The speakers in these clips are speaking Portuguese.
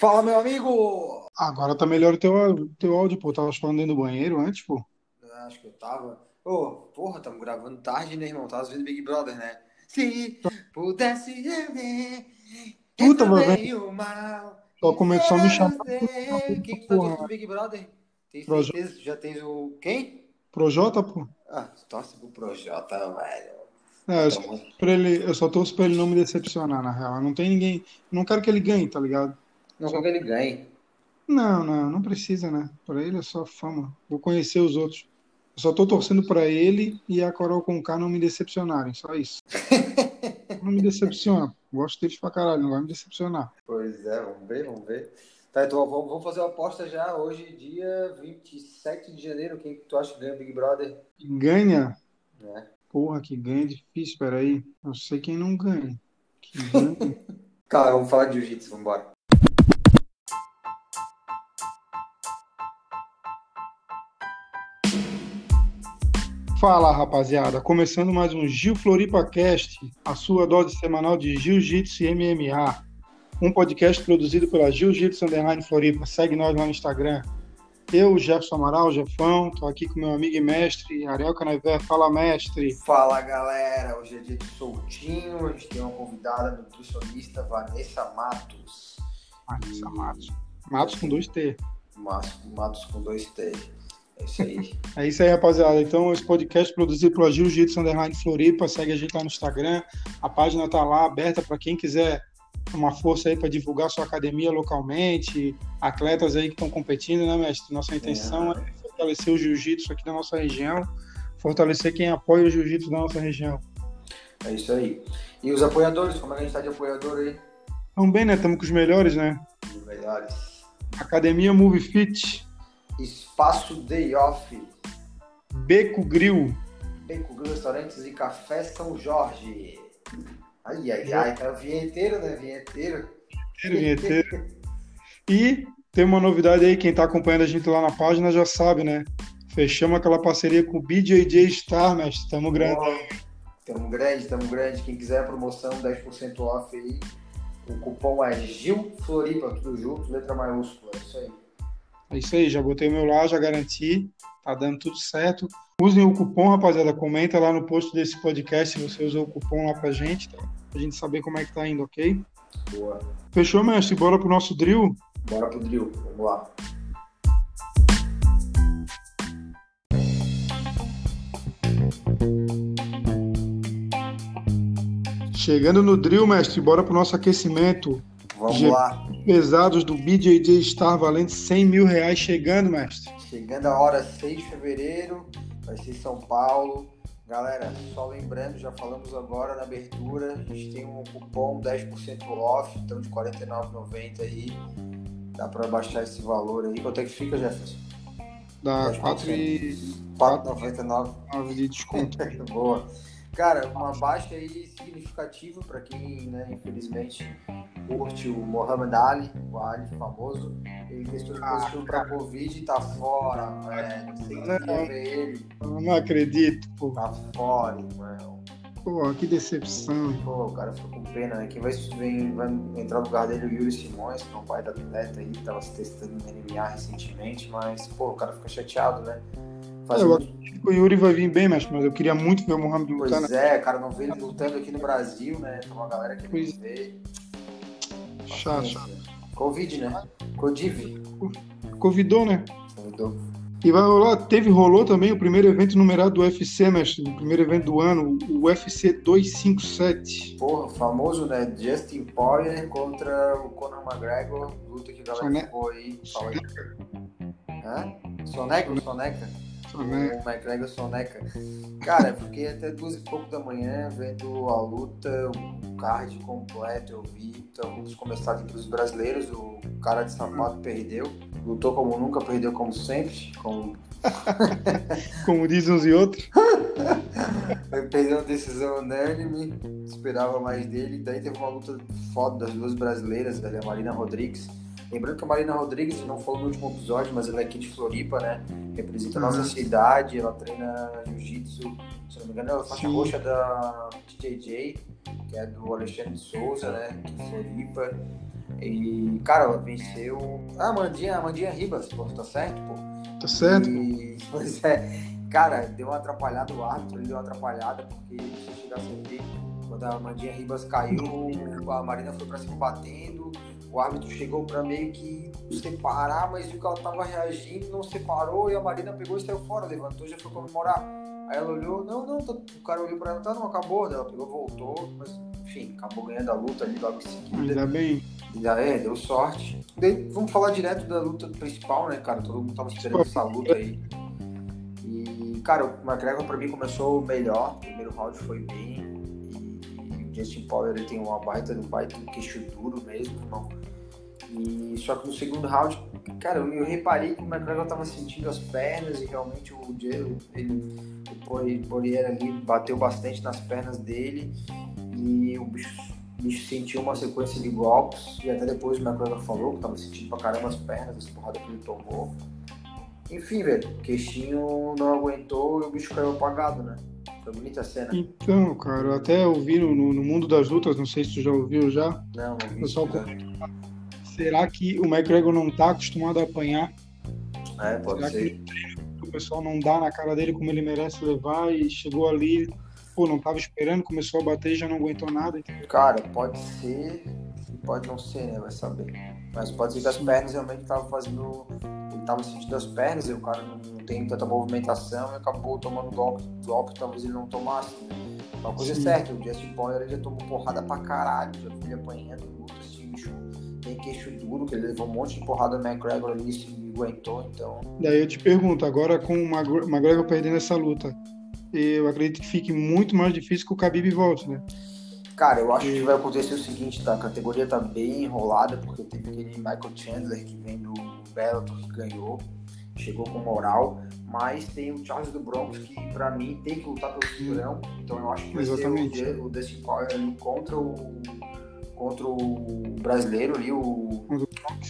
Fala, meu amigo! Agora tá melhor o teu, teu áudio, pô. Tava falando dentro do banheiro antes, pô. Ah, Acho que eu tava. Ô, porra, tamo gravando tarde, né, irmão? Tava vendo Big Brother, né? Se pudesse ver. Tava entre o mal. Só começou a me chamar. Quem que tá Porra. vendo Big Brother? Tem certeza já tens o. Quem? Projota, pô. Ah, torce pro Projota, velho. É, eu, só, ele, eu só torço pra ele não me decepcionar, na real. Não tem ninguém. Não quero que ele ganhe, tá ligado? Não quero que ele ganhe. Não, não, não precisa, né? Pra ele é só fama. Vou conhecer os outros. Eu só tô torcendo pra ele e a Coral com K não me decepcionarem, só isso. Não me decepciona. Gosto deles pra caralho, não vai me decepcionar. Pois é, vamos ver, vamos ver. Tá, então vamos, vamos fazer uma aposta já. Hoje, dia 27 de janeiro. Quem que tu acha que ganha Big Brother? Ganha? É. Porra, que ganha é difícil, peraí. Eu sei quem não ganha. Que ganha. Cara, vamos falar de jiu-jitsu, vambora. Fala, rapaziada. Começando mais um Gil Floripa Cast, a sua dose semanal de Jiu-Jitsu e MMA. Um podcast produzido pela Jiu-Jitsu Underline Floripa. Segue nós lá no Instagram. Eu, Jefferson Amaral, Jefão, tô aqui com meu amigo e mestre, Ariel Canavé. Fala, mestre. Fala galera, hoje é dia de soltinho. A gente tem uma convidada nutricionista, Vanessa Matos. Marisa Matos. Matos com dois T. Mas- Matos com dois T. É isso aí. É isso aí, rapaziada. Então, esse podcast é produzido pela Jiu-Jitsu Underline Floripa. Segue a gente lá no Instagram. A página tá lá aberta para quem quiser uma força aí para divulgar sua academia localmente, atletas aí que estão competindo, né, mestre? Nossa intenção é fortalecer o jiu-jitsu aqui da nossa região, fortalecer quem apoia o jiu-jitsu da nossa região. É isso aí. E os apoiadores, como é que a gente tá de apoiador aí? Bem, né? Estamos com os melhores, né? Os melhores. Academia Move Fit, Espaço Day Off. Beco Grill, Beco Grill Restaurantes e Café São Jorge. Ai, ai, ai, tá vinheteiro, né? Vinheteiro. vinheteiro. E tem uma novidade aí, quem tá acompanhando a gente lá na página já sabe, né? Fechamos aquela parceria com o BJJ Star, mestre. Tamo grande. Tamo grande, tamo grande. Quem quiser a promoção, 10% off aí. O cupom é Gil Floripa, tudo junto, letra maiúscula. É isso aí. É isso aí, já botei o meu lá, já garanti. Tá dando tudo certo. Usem o cupom, rapaziada. Comenta lá no post desse podcast se você usou o cupom lá pra gente, tá? Pra gente saber como é que tá indo, ok? Boa. Fechou, mestre? Bora pro nosso drill? Bora pro drill. Vamos lá. Chegando no drill, mestre, bora pro nosso aquecimento. Vamos Gil. lá. Pesados do BJJ Star valendo 100 mil reais chegando, mestre. Chegando a hora 6 de fevereiro, vai ser São Paulo. Galera, só lembrando, já falamos agora na abertura, a gente tem um cupom 10% off, então de R$ 49,90 aí. Dá pra baixar esse valor aí. Quanto é que fica, Jefferson? Dá 10%. 4 e 4,99. 9 de desconto. Boa. Cara, uma baixa aí significativa para quem, né, infelizmente, curte o Muhammad Ali, o Ali famoso. Ele testou positivo para Covid e tá fora, velho. Não sei quem quer ver ele. Eu não acredito, pô. Tá fora, irmão. Pô, que decepção. Pô, o cara ficou com pena, né? Quem vai, vem, vai entrar no lugar dele é o Yuri Simões, que é um pai da atleta aí, tava se testando no MMA recentemente, mas, pô, o cara fica chateado, né? Faz Eu muito acredito que o Yuri vai vir bem, mestre, mas eu queria muito ver o Mohamed lutar. Pois é, cara, não vê ele lutando aqui no Brasil, né? Tem uma galera que não Pois- vê. Chato, chato. Covid, né? Codiv. Convidou, né? Convidou. E vai rolar, teve, rolou também o primeiro evento numerado do UFC, mestre, o primeiro evento do ano, o UFC 257. Porra, famoso, né? Justin Poirier contra o Conor McGregor. Luta que a galera Sone- ficou aí. Fala aí. Hã? Soneca Soneca? Soneca. O McGregor Soneca. Cara, eu fiquei até duas e pouco da manhã vendo a luta, o card completo, eu vi. Então, começar aqui pelos brasileiros. O cara de sapato perdeu. Lutou como nunca, perdeu como sempre. Como... Como dizem uns e outros. Perdeu uma decisão unânime. Esperava mais dele. Daí teve uma luta foda das duas brasileiras, velho, a Marina Rodrigues. Lembrando que a Marina Rodrigues, não falou no último episódio, mas ela é aqui de Floripa, né? Representa a nossa Uhum. cidade, ela treina jiu-jitsu, se não me engano, ela é faixa Sim. roxa da TJJ, que é do Alexandre Souza, né? De Floripa. E, cara, ela venceu. Ah, Amandinha, Amandinha Ribas, pô, tá certo, pô? Tá certo. E, pois é, cara, deu uma atrapalhada o árbitro, ele deu uma atrapalhada, porque se chegasse a ver, quando a Amandinha Ribas caiu, a Marina foi pra cima batendo, o árbitro chegou pra meio que separar, mas viu que ela tava reagindo, não separou, e a Marina pegou e saiu fora, levantou e já foi comemorar. Aí ela olhou, não, não, tá, o cara olhou pra ela, tá, não, acabou, ela pegou, voltou, mas enfim, acabou ganhando a luta ali logo em seguida. Ainda bem. Ainda é, deu sorte. Daí, vamos falar direto da luta principal, né, cara? Todo mundo tava esperando essa luta aí. E, cara, o McGregor pra mim começou melhor. O primeiro round foi bem. O Justin Power ele tem uma baita, um baita queixo duro mesmo, irmão. E só que no segundo round, cara, eu, eu reparei que o McGregor tava sentindo as pernas e realmente o Diego, ele, o Poirier ali bateu bastante nas pernas dele e o bicho, o bicho sentiu uma sequência de golpes e até depois o McGregor falou que tava sentindo pra caramba as pernas, essa porrada que ele tomou. Enfim, velho, o queixinho não aguentou e o bicho caiu apagado, né? Foi bonita a cena. Então, cara, eu até ouvi no, no Mundo das Lutas, não sei se tu já ouviu já. Não, não vi. O pessoal Será que o McGregor não tá acostumado a apanhar? É, pode Será ser. que o pessoal não dá na cara dele como ele merece levar e chegou ali, pô, não tava esperando, começou a bater e já não aguentou nada, entendeu? Cara, pode ser pode não ser, né? Vai saber. Mas pode ser que as pernas realmente estavam fazendo. Ele tava sentindo as pernas e o cara não, não tem tanta movimentação e acabou tomando golpe, golpe talvez ele não tomasse. Uma coisa Sim. é certa, o Justin Poirier ele já tomou porrada pra caralho, já foi apanhando lutas, esse bicho tem queixo duro, que ele levou um monte de porrada do McGregor ali e se aguentou, então. Daí eu te pergunto, agora com o McGregor perdendo essa luta, eu acredito que fique muito mais difícil que o Khabib volte, né? Cara, eu acho que vai acontecer o seguinte, tá? A categoria tá bem enrolada, porque teve aquele Michael Chandler que vem do Bellator que ganhou, chegou com moral, mas tem o Charles do Bronx que pra mim tem que lutar pelo cinturão, então eu acho que vai Exatamente. ser o, o Dustin Poirier ali contra o contra o brasileiro ali, o,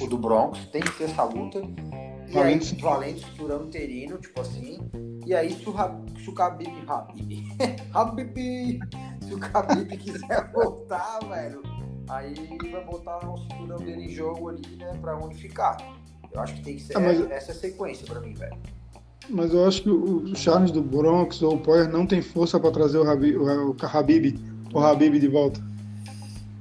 o do Bronx, tem que ter essa luta. E aí, Valente. valente cinturão interino, tipo assim. E aí, se o, se o Khabib, Habib, Habib, se o Khabib quiser voltar, velho, aí vai botar o cinturão dele em jogo ali, né, pra unificar. Eu acho que tem que ser Ah, mas- essa sequência pra mim, velho. Mas eu acho que o Charles do Bronx ou o Poirier não tem força para trazer o Habib, o Habib, o Habib de volta.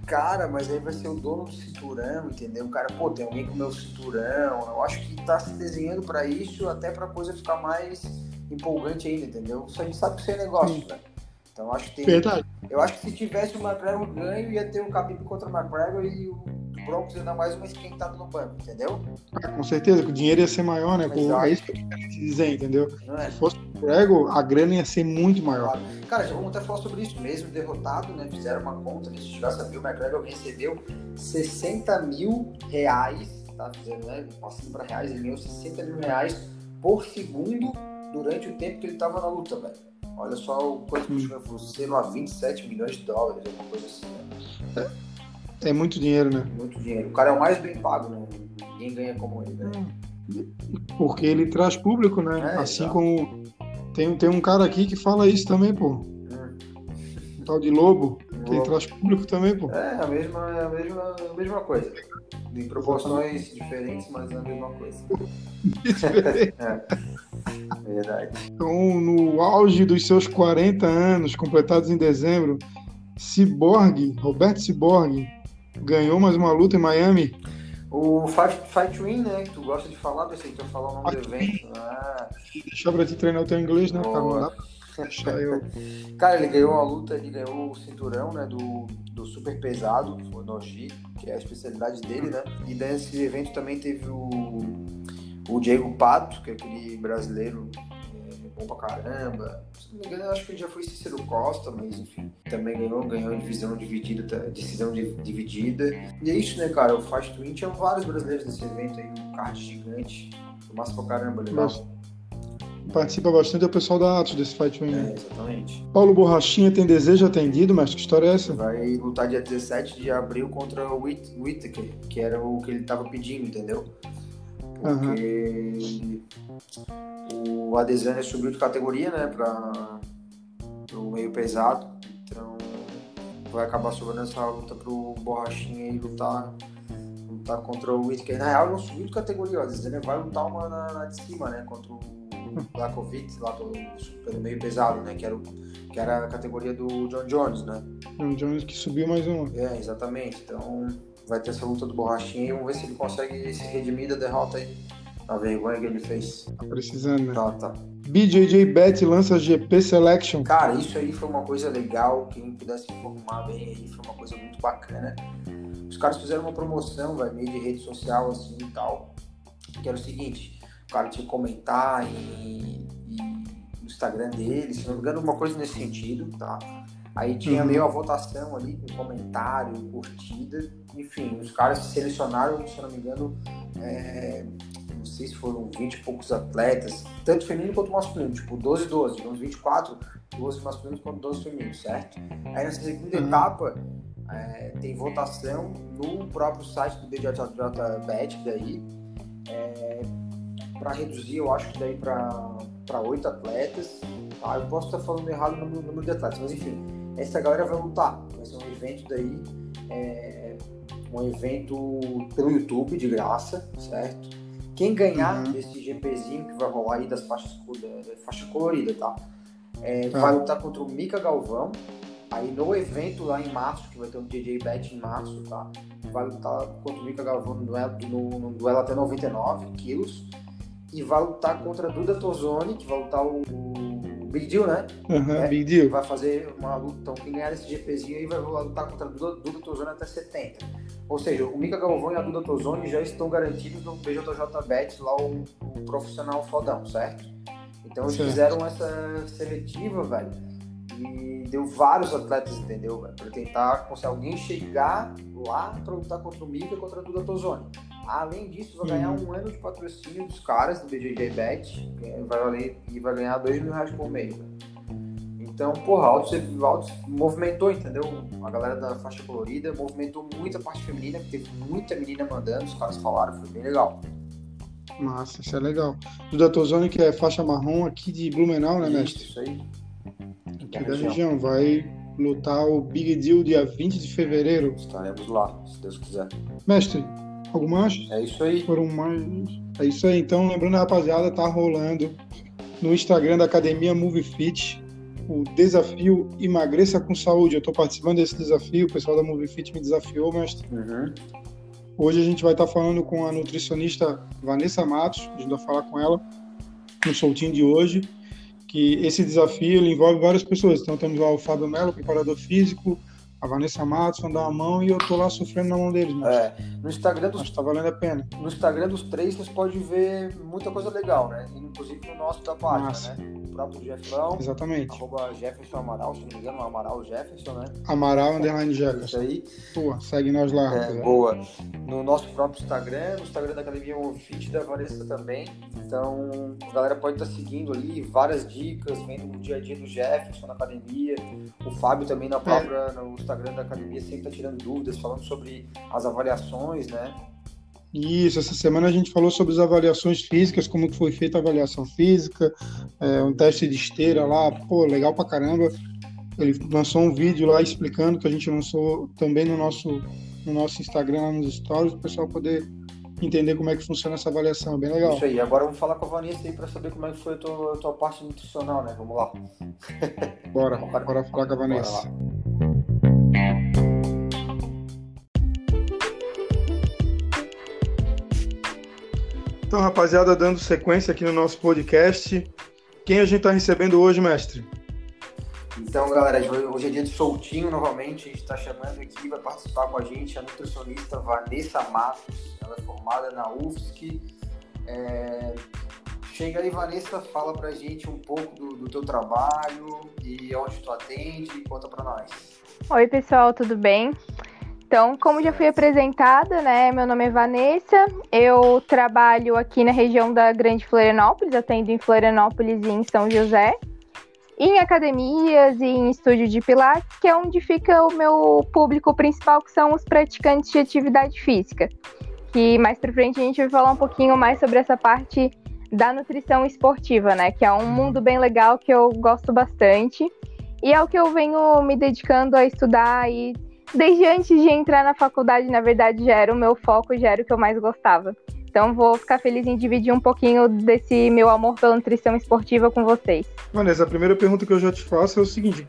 Cara, mas aí vai ser o dono do cinturão, entendeu? O cara, pô, tem alguém com o meu cinturão. Eu acho que tá se desenhando pra isso, até pra coisa ficar mais empolgante ainda, entendeu? Isso a gente sabe que isso é negócio, velho. Então eu acho que tem. Verdade. Eu acho que se tivesse o McGregor ganho, ia ter o Khabib contra o McGregor e o Broncos ia dar mais uma esquentada no banco, entendeu? Ah, com certeza, que o dinheiro ia ser maior, né? Exato. é isso que eu quero te dizer, entendeu? É? Se fosse o McGregor, a grana ia ser muito maior. Claro. Cara, já vamos até falar sobre isso mesmo, derrotado, né? Fizeram uma conta? Se chegasse a o McGregor recebeu 60 mil reais, tá? Fizeram, né? Passando para reais, ele ganhou 60 mil reais por segundo durante o tempo que ele tava na luta, velho. Olha só o quanto que o Chico falou, sei lá, 27 milhões de dólares, alguma coisa assim, né? É muito dinheiro, né? Muito dinheiro. O cara é o mais bem pago, né? Ninguém ganha como ele, né? Porque ele traz público, né? É, assim exato. como. Tem, tem um cara aqui que fala isso também, pô. Um tal de Lobo, que Lobo. traz público também, pô. É a mesma, é a mesma, a mesma coisa. Em proporções diferentes, mas é a mesma coisa. É, verdade. Então, no auge dos seus 40 anos, completados em dezembro, Cyborg, Roberto Cyborg, ganhou mais uma luta em Miami. O Fight, Fight Win, né? Que tu gosta de falar, pensei que tu ia falar o nome do evento. Ah, Deixar pra te treinar o teu inglês, né, cara? Boa. deixar eu. cara, ele ganhou a luta, ele ganhou o cinturão, né? Do, do super pesado, o Noji, que é a especialidade dele, né? E nesse evento também teve o, o Diego Pato, que é aquele brasileiro bom pra caramba. Se não me engano, eu acho que ele já foi Cícero Costa, mas enfim. Também ganhou, ganhou divisão dividida, tá, decisão di- dividida. E é isso, né, cara? O Fast Twin tinha vários brasileiros nesse evento aí, um card gigante. Foi Massa pra caramba, legal. Nossa. Participa bastante o pessoal da Atos desse Fight Win. né? É, exatamente. Paulo Borrachinha tem desejo atendido, mas que história é essa? Vai lutar dia 17 de abril contra o Whit- Whittaker, que era o que ele tava pedindo, entendeu? Porque o Adesanya subiu de categoria, né, para o meio pesado. Então vai acabar sobrando essa luta pro Borrachinha e lutar lutar contra o Whittaker. Na real, não subiu de categoria, às vezes ele vai lutar uma na, na de cima, né? Contra o Blakovic, lá pelo, pelo meio pesado, né? Que era, o, que era a categoria do John Jones, né? John Jones que subiu mais uma. É, exatamente. Então vai ter essa luta do Borrachinha e vamos ver se ele consegue se redimir da derrota aí. A vergonha que ele fez. Tá precisando, né? Tá, tá. BJJ Bet lança GP Selection. Cara, isso aí foi uma coisa legal. Quem pudesse informar bem aí, foi uma coisa muito bacana. Os caras fizeram uma promoção, vai, meio de rede social assim e tal. Que era o seguinte: o cara tinha que comentar e, e no Instagram dele, se não me engano, uma coisa nesse sentido, tá? Aí tinha meio a votação ali, com comentário, curtida, enfim, os caras selecionaram, se não me engano, é, não sei se foram 20 e poucos atletas, tanto feminino quanto masculino, tipo 12 12, digamos 24, 12 masculinos quanto 12 femininos, certo? Aí nessa segunda uhum. etapa é, tem votação no próprio site do BJJBet daí, é, para reduzir, eu acho que daí para oito atletas. Tá? Eu posso estar falando errado no número de atletas, mas enfim, essa galera vai lutar. Vai ser um evento daí, é, um evento pelo YouTube de graça, certo? Quem ganhar uhum. desse GPzinho que vai rolar aí das faixas da, faixa colorida, tá? É, uhum. Vai lutar contra o Mika Galvão. Aí no evento lá em março, que vai ter um DJ Bet em março, tá? Vai lutar contra o Mika Galvão no duelo, no, no duelo até 99 quilos e vai lutar contra a Duda Tozoni, que vai lutar o Big Deal, né? Uhum, é, Big Deal. Vai fazer uma luta. Então, quem ganhar esse GPzinho aí vai lutar contra a Duda, Duda Tozoni até 70. Ou seja, o Mika Galvão e a Duda Tozoni já estão garantidos no BJJ Bet, lá o, o profissional fodão, certo? Então, eles fizeram essa seletiva, velho. E deu vários atletas, entendeu? Para tentar conseguir alguém chegar lá para lutar contra o Mika e contra a Duda Tozoni. Além disso, vai ganhar um ano de patrocínio dos caras do BJJ Bet vai valer, e vai ganhar 2 mil reais por mês. Então, porra, Altos, Altos movimentou, entendeu? A galera da faixa colorida movimentou muito a parte feminina, teve muita menina mandando, os caras falaram, foi bem legal. Massa, isso é legal. Do Datozone, que é faixa marrom aqui de Blumenau, né, mestre? Isso aí. Aqui da, região. região. Vai lutar o Big Deal dia 20 de fevereiro. Estaremos lá, se Deus quiser. Mestre, Algo mais? É isso aí. Foram mais. É isso aí. Então, lembrando, rapaziada, tá rolando no Instagram da Academia Move Fit o desafio Emagreça com Saúde. Eu estou participando desse desafio, o pessoal da Move Fit me desafiou, mas uhum. hoje a gente vai estar tá falando com a nutricionista Vanessa Matos, a gente vai falar com ela no soltinho de hoje, que esse desafio envolve várias pessoas. Então temos lá o Fábio Melo, preparador físico, a Vanessa Matos vão dar uma mão e eu tô lá sofrendo na mão deles. Mas, é, no Instagram dos, mas tá valendo a pena. No Instagram dos três vocês podem ver muita coisa legal, né? Inclusive no nosso da página, Massa. né? O próprio Jeffrão. Exatamente. Arroba Jefferson Amaral, se não me engano, Amaral Jefferson, né? Amaral Underline Jefferson. Isso aí. Pô, segue nós lá. É, boa. No nosso próprio Instagram, no Instagram da Academia Fit da Vanessa também. Então, a galera pode estar tá seguindo ali várias dicas, vendo o dia a dia do Jefferson na academia. O Fábio também na própria, é. no Instagram da academia sempre está tirando dúvidas, falando sobre as avaliações, né? Isso, essa semana a gente falou sobre as avaliações físicas, como que foi feita a avaliação física, é, um teste de esteira lá, pô, legal pra caramba. Ele lançou um vídeo lá explicando que a gente lançou também no nosso, no nosso Instagram, nos stories, para o pessoal poder entender como é que funciona essa avaliação, bem legal. Isso aí, agora vamos falar com a Vanessa aí para saber como é que foi a tua, a tua parte nutricional, né? Vamos lá. Bora, bora falar com a Vanessa. Então, rapaziada, dando sequência aqui no nosso podcast, quem a gente está recebendo hoje, mestre? Então, galera, hoje é dia de soltinho novamente. A gente está chamando aqui, vai participar com a gente a nutricionista Vanessa Matos. Ela é formada na UFSC. É... Chega aí, Vanessa, fala pra gente um pouco do, do teu trabalho e onde tu atende. Conta pra nós. Oi, pessoal, tudo bem? Então, como já fui apresentada, né? Meu nome é Vanessa. Eu trabalho aqui na região da Grande Florianópolis, atendo em Florianópolis e em São José em academias e em estúdio de pilates, que é onde fica o meu público principal, que são os praticantes de atividade física. Que mais para frente a gente vai falar um pouquinho mais sobre essa parte da nutrição esportiva, né? Que é um mundo bem legal que eu gosto bastante. E é o que eu venho me dedicando a estudar aí desde antes de entrar na faculdade, na verdade, já era o meu foco, já era o que eu mais gostava. Então vou ficar feliz em dividir um pouquinho desse meu amor pela nutrição esportiva com vocês. Vanessa, a primeira pergunta que eu já te faço é o seguinte: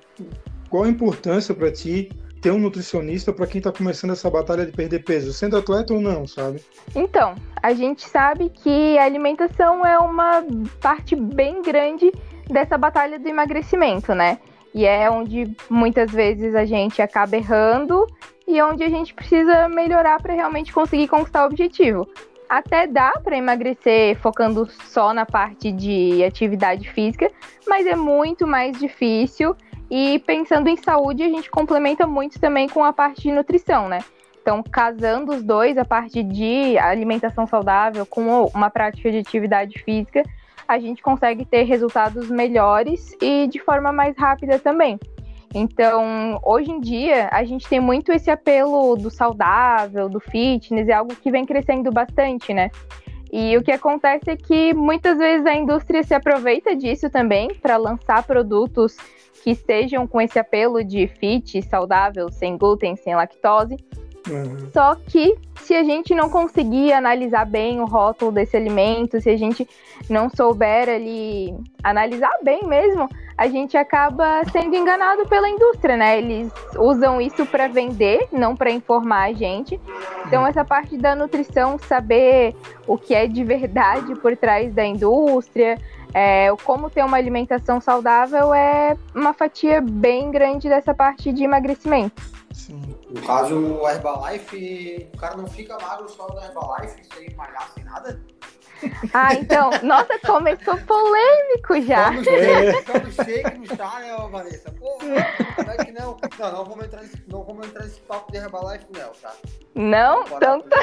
qual a importância para ti ter um nutricionista para quem está começando essa batalha de perder peso, sendo atleta ou não, sabe? Então, a gente sabe que a alimentação é uma parte bem grande dessa batalha do emagrecimento, né? E é onde muitas vezes a gente acaba errando e onde a gente precisa melhorar para realmente conseguir conquistar o objetivo. Até dá para emagrecer focando só na parte de atividade física, mas é muito mais difícil. E pensando em saúde, a gente complementa muito também com a parte de nutrição, né? Então, casando os dois, a parte de alimentação saudável com uma prática de atividade física, a gente consegue ter resultados melhores e de forma mais rápida também. Então, hoje em dia, a gente tem muito esse apelo do saudável, do fitness, é algo que vem crescendo bastante, né? E o que acontece é que muitas vezes a indústria se aproveita disso também para lançar produtos que estejam com esse apelo de fit, saudável, sem glúten, sem lactose, Uhum. Só que se a gente não conseguir analisar bem o rótulo desse alimento, se a gente não souber ali analisar bem mesmo, a gente acaba sendo enganado pela indústria, né? Eles usam isso para vender, não para informar a gente. Então essa parte da nutrição, saber o que é de verdade por trás da indústria, é, como ter uma alimentação saudável é uma fatia bem grande dessa parte de emagrecimento. Sim. No caso, o Herbalife, o cara não fica magro só no Herbalife sem malhar, sem nada? Ah, então, nossa, começou polêmico já. Toma shake, toma shake no chá, né, Vanessa? Pô, como é que não? Não, não vamos entrar nesse, não vamos entrar nesse papo de Herbalife, não, tá? Não? Então tá.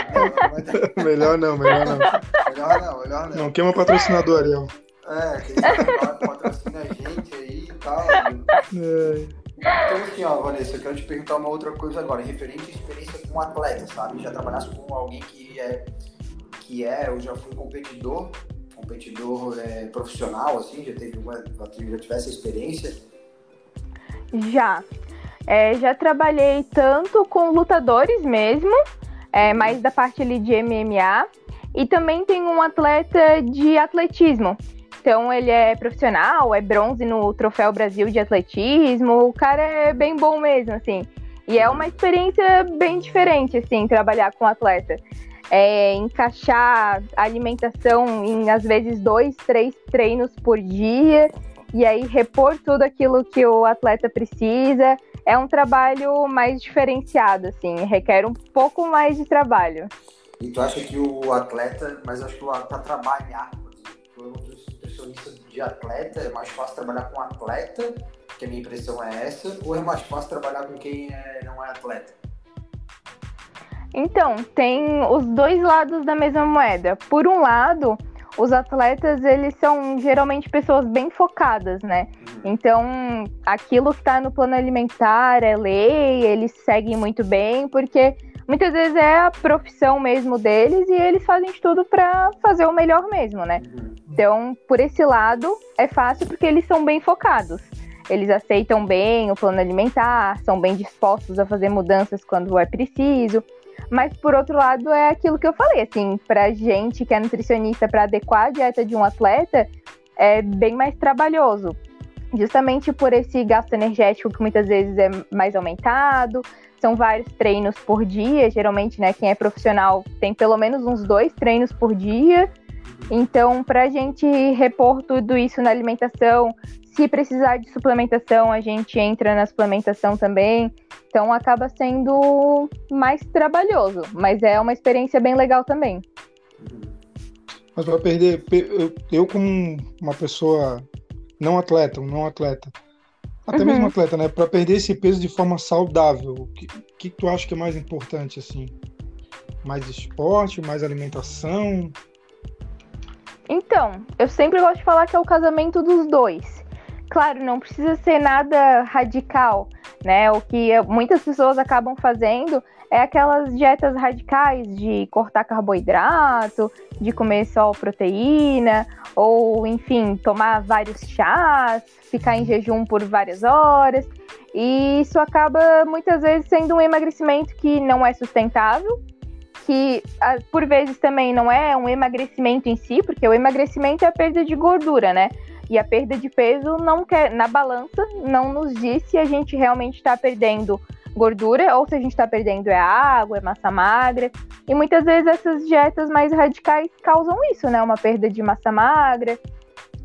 Melhor não, melhor não. Melhor não, melhor não. Não queima patrocinador, Ariel. É, que patrocina a gente aí e tal. É. Então, assim, ó, Vanessa, eu quero te perguntar uma outra coisa agora, referente à experiência com atleta, sabe? Já trabalhasse com alguém que é, que é, eu já fui competidor, competidor é, profissional, assim, já teve uma, já tivesse experiência? Já. É, já trabalhei tanto com lutadores mesmo, é, mais da parte ali de MMA, e também tem um atleta de atletismo então ele é profissional, é bronze no Troféu Brasil de Atletismo, o cara é bem bom mesmo, assim. E é uma experiência bem diferente, assim, trabalhar com atleta. É, encaixar alimentação em às vezes dois, três treinos por dia e aí repor tudo aquilo que o atleta precisa. É um trabalho mais diferenciado, assim, requer um pouco mais de trabalho. E tu acha que o atleta, mas acho que trabalhar, por exemplo, nutricionista de atleta, é mais fácil trabalhar com atleta, que a minha impressão é essa, ou é mais fácil trabalhar com quem é, não é atleta? Então, tem os dois lados da mesma moeda. Por um lado, os atletas, eles são geralmente pessoas bem focadas, né? Uhum. Então, aquilo que está no plano alimentar é lei, eles seguem muito bem, porque muitas vezes é a profissão mesmo deles e eles fazem de tudo para fazer o melhor mesmo, né? Uhum. Então, por esse lado, é fácil porque eles são bem focados. Eles aceitam bem o plano alimentar, são bem dispostos a fazer mudanças quando é preciso. Mas por outro lado, é aquilo que eu falei, assim, pra gente que é nutricionista para adequar a dieta de um atleta, é bem mais trabalhoso. Justamente por esse gasto energético que muitas vezes é mais aumentado, são vários treinos por dia. Geralmente, né, quem é profissional tem pelo menos uns dois treinos por dia. Então, para a gente repor tudo isso na alimentação, se precisar de suplementação, a gente entra na suplementação também. Então, acaba sendo mais trabalhoso, mas é uma experiência bem legal também. Mas para perder, eu como uma pessoa não atleta, um não atleta, até uhum. mesmo atleta, né? Para perder esse peso de forma saudável, o que, que tu acha que é mais importante, assim? Mais esporte, mais alimentação? Então, eu sempre gosto de falar que é o casamento dos dois. Claro, não precisa ser nada radical, né? O que muitas pessoas acabam fazendo é aquelas dietas radicais de cortar carboidrato, de comer só proteína, ou enfim, tomar vários chás, ficar em jejum por várias horas. E isso acaba muitas vezes sendo um emagrecimento que não é sustentável, que por vezes também não é um emagrecimento em si, porque o emagrecimento é a perda de gordura, né? E a perda de peso não quer, na balança não nos diz se a gente realmente está perdendo gordura ou se a gente está perdendo é água, é massa magra. E muitas vezes essas dietas mais radicais causam isso, né? Uma perda de massa magra,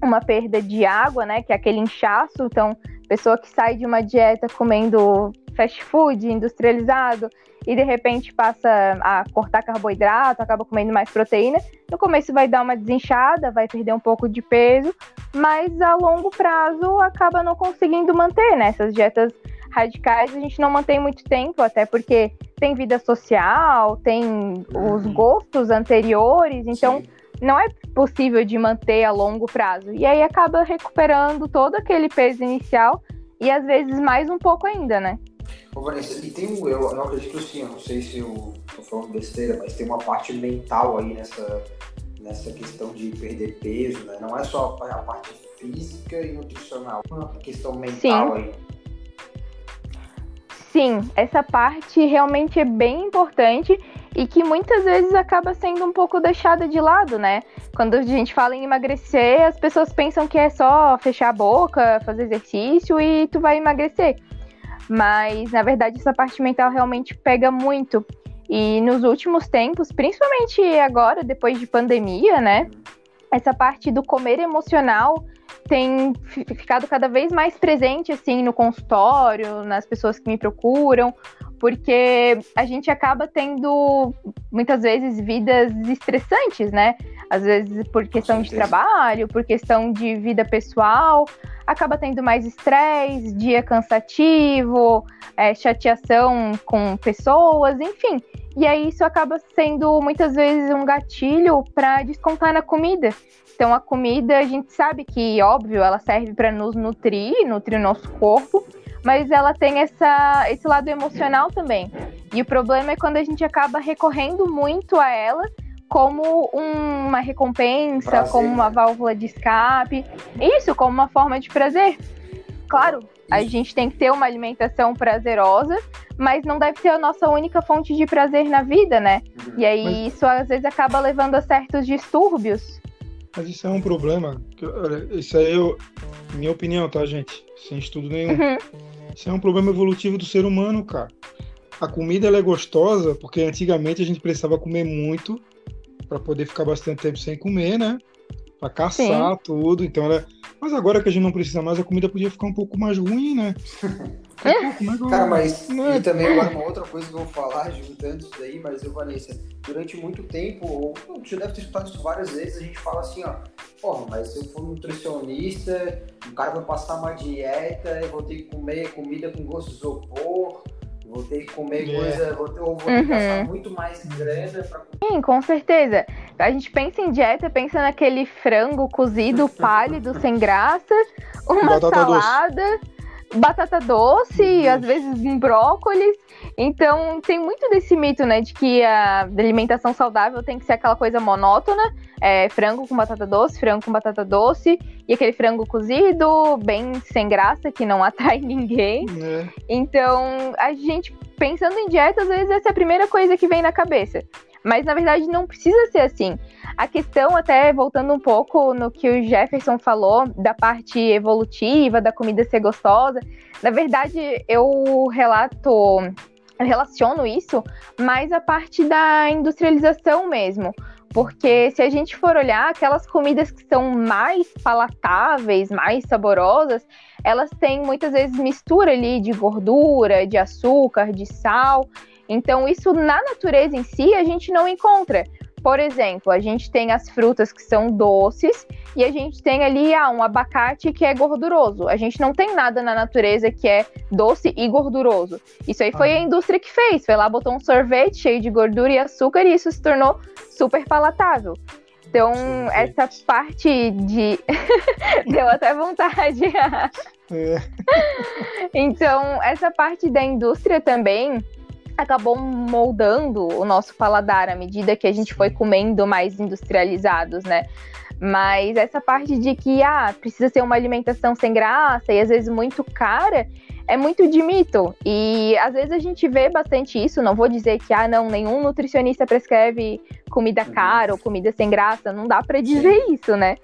uma perda de água, né? Que é aquele inchaço. Então, pessoa que sai de uma dieta comendo fast food industrializado e de repente passa a cortar carboidrato, acaba comendo mais proteína, no começo vai dar uma desinchada, vai perder um pouco de peso, mas a longo prazo acaba não conseguindo manter, né? Essas dietas radicais a gente não mantém muito tempo, até porque tem vida social, tem os uhum. gostos anteriores, então Sim. não é possível de manter a longo prazo. E aí acaba recuperando todo aquele peso inicial e às vezes mais um pouco ainda, né? Ô, Vanessa, e tem um, eu não acredito assim, eu não sei se eu tô falando besteira, mas tem uma parte mental aí nessa, nessa questão de perder peso, né? Não é só a parte física e nutricional, é uma questão mental Sim. aí. Sim, essa parte realmente é bem importante e que muitas vezes acaba sendo um pouco deixada de lado, né? Quando a gente fala em emagrecer, as pessoas pensam que é só fechar a boca, fazer exercício e tu vai emagrecer. Mas, na verdade, essa parte mental realmente pega muito. E nos últimos tempos, principalmente agora, depois de pandemia, né? Essa parte do comer emocional tem ficado cada vez mais presente, assim, no consultório, nas pessoas que me procuram, porque a gente acaba tendo, muitas vezes, vidas estressantes, né? Às vezes por questão de trabalho, por questão de vida pessoal, acaba tendo mais estresse, dia cansativo, é, chateação com pessoas, enfim. E aí isso acaba sendo muitas vezes um gatilho para descontar na comida. Então a comida a gente sabe que, óbvio, ela serve para nos nutrir, nutrir o nosso corpo, mas ela tem essa, esse lado emocional também. E o problema é quando a gente acaba recorrendo muito a ela como uma recompensa, prazer, como uma né? válvula de escape. Isso, como uma forma de prazer. Claro, a gente tem que ter uma alimentação prazerosa, mas não deve ser a nossa única fonte de prazer na vida, né? E aí isso às vezes acaba levando a certos distúrbios. Mas isso é um problema. Isso é eu, minha opinião, tá, gente? Sem estudo nenhum. Uhum. Isso é um problema evolutivo do ser humano, cara. A comida ela é gostosa porque antigamente a gente precisava comer muito para poder ficar bastante tempo sem comer, né? Para caçar Sim. tudo. Então era. Mas agora que a gente não precisa mais, a comida podia ficar um pouco mais ruim, né? Um Cara, mas e também agora uma outra coisa que eu vou falar, juntando isso daí, mas eu, Vanessa, durante muito tempo, ou você deve ter escutado isso várias vezes, a gente fala assim, ó, porra, mas se eu for nutricionista, o cara vai passar uma dieta, eu vou ter que comer comida com gosto de isopor, Vou ter que comer é. coisa, vou ter, ou vou ter uhum. que gastar uhum. muito mais grana pra Sim, com certeza. A gente pensa em dieta, pensa naquele frango cozido, pálido, sem graça, uma batata salada, doce. Batata doce, às vezes um brócolis. Então tem muito desse mito, né, de que a alimentação saudável tem que ser aquela coisa monótona, é, frango com batata doce, frango com batata doce, e aquele frango cozido, bem sem graça, que não atrai ninguém. É. Então, a gente, pensando em dieta, às vezes essa é a primeira coisa que vem na cabeça. Mas na verdade não precisa ser assim. A questão, até voltando um pouco no que o Jefferson falou, da parte evolutiva, da comida ser gostosa, na verdade eu relato relaciono isso mais a parte da industrialização mesmo. Porque se a gente for olhar, aquelas comidas que são mais palatáveis, mais saborosas, elas têm muitas vezes mistura ali de gordura, de açúcar, de sal. Então, isso na natureza em si a gente não encontra. Por exemplo, a gente tem as frutas que são doces e a gente tem ali ah, um abacate que é gorduroso. A gente não tem nada na natureza que é doce e gorduroso. Isso aí foi ah. a indústria que fez. Foi lá, botou um sorvete cheio de gordura e açúcar e isso se tornou super palatável. Então, essa parte de. Deu até vontade. é. Então, essa parte da indústria também acabou moldando o nosso paladar à medida que a gente foi comendo mais industrializados, né? Mas essa parte de que ah, precisa ser uma alimentação sem graça e às vezes muito cara, é muito de mito. E às vezes a gente vê bastante isso. Não vou dizer que, ah, não, nenhum nutricionista prescreve comida cara ou comida sem graça. Não dá para dizer isso, né?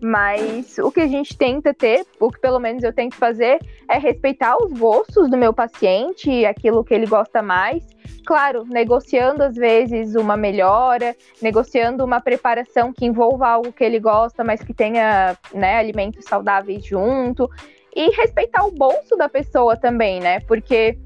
Mas o que a gente tenta ter, o que pelo menos eu tento fazer, é respeitar os gostos do meu paciente, aquilo que ele gosta mais. Claro, negociando às vezes uma melhora, negociando uma preparação que envolva algo que ele gosta, mas que tenha né, alimentos saudáveis junto e respeitar o bolso da pessoa também, né? Porque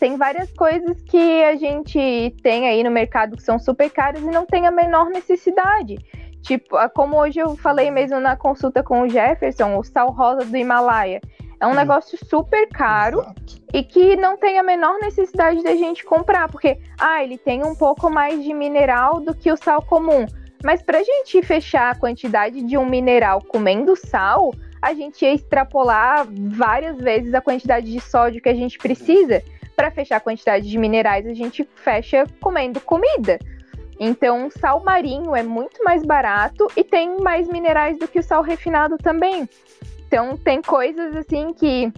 tem várias coisas que a gente tem aí no mercado que são super caras e não tem a menor necessidade. Tipo, como hoje eu falei mesmo na consulta com o Jefferson, o sal rosa do Himalaia. É um negócio super caro Exato. e que não tem a menor necessidade da gente comprar, porque ah, ele tem um pouco mais de mineral do que o sal comum. Mas para a gente fechar a quantidade de um mineral comendo sal, a gente ia extrapolar várias vezes a quantidade de sódio que a gente precisa. Para fechar a quantidade de minerais, a gente fecha comendo comida. Então, sal marinho é muito mais barato e tem mais minerais do que o sal refinado também. Então, tem coisas assim que,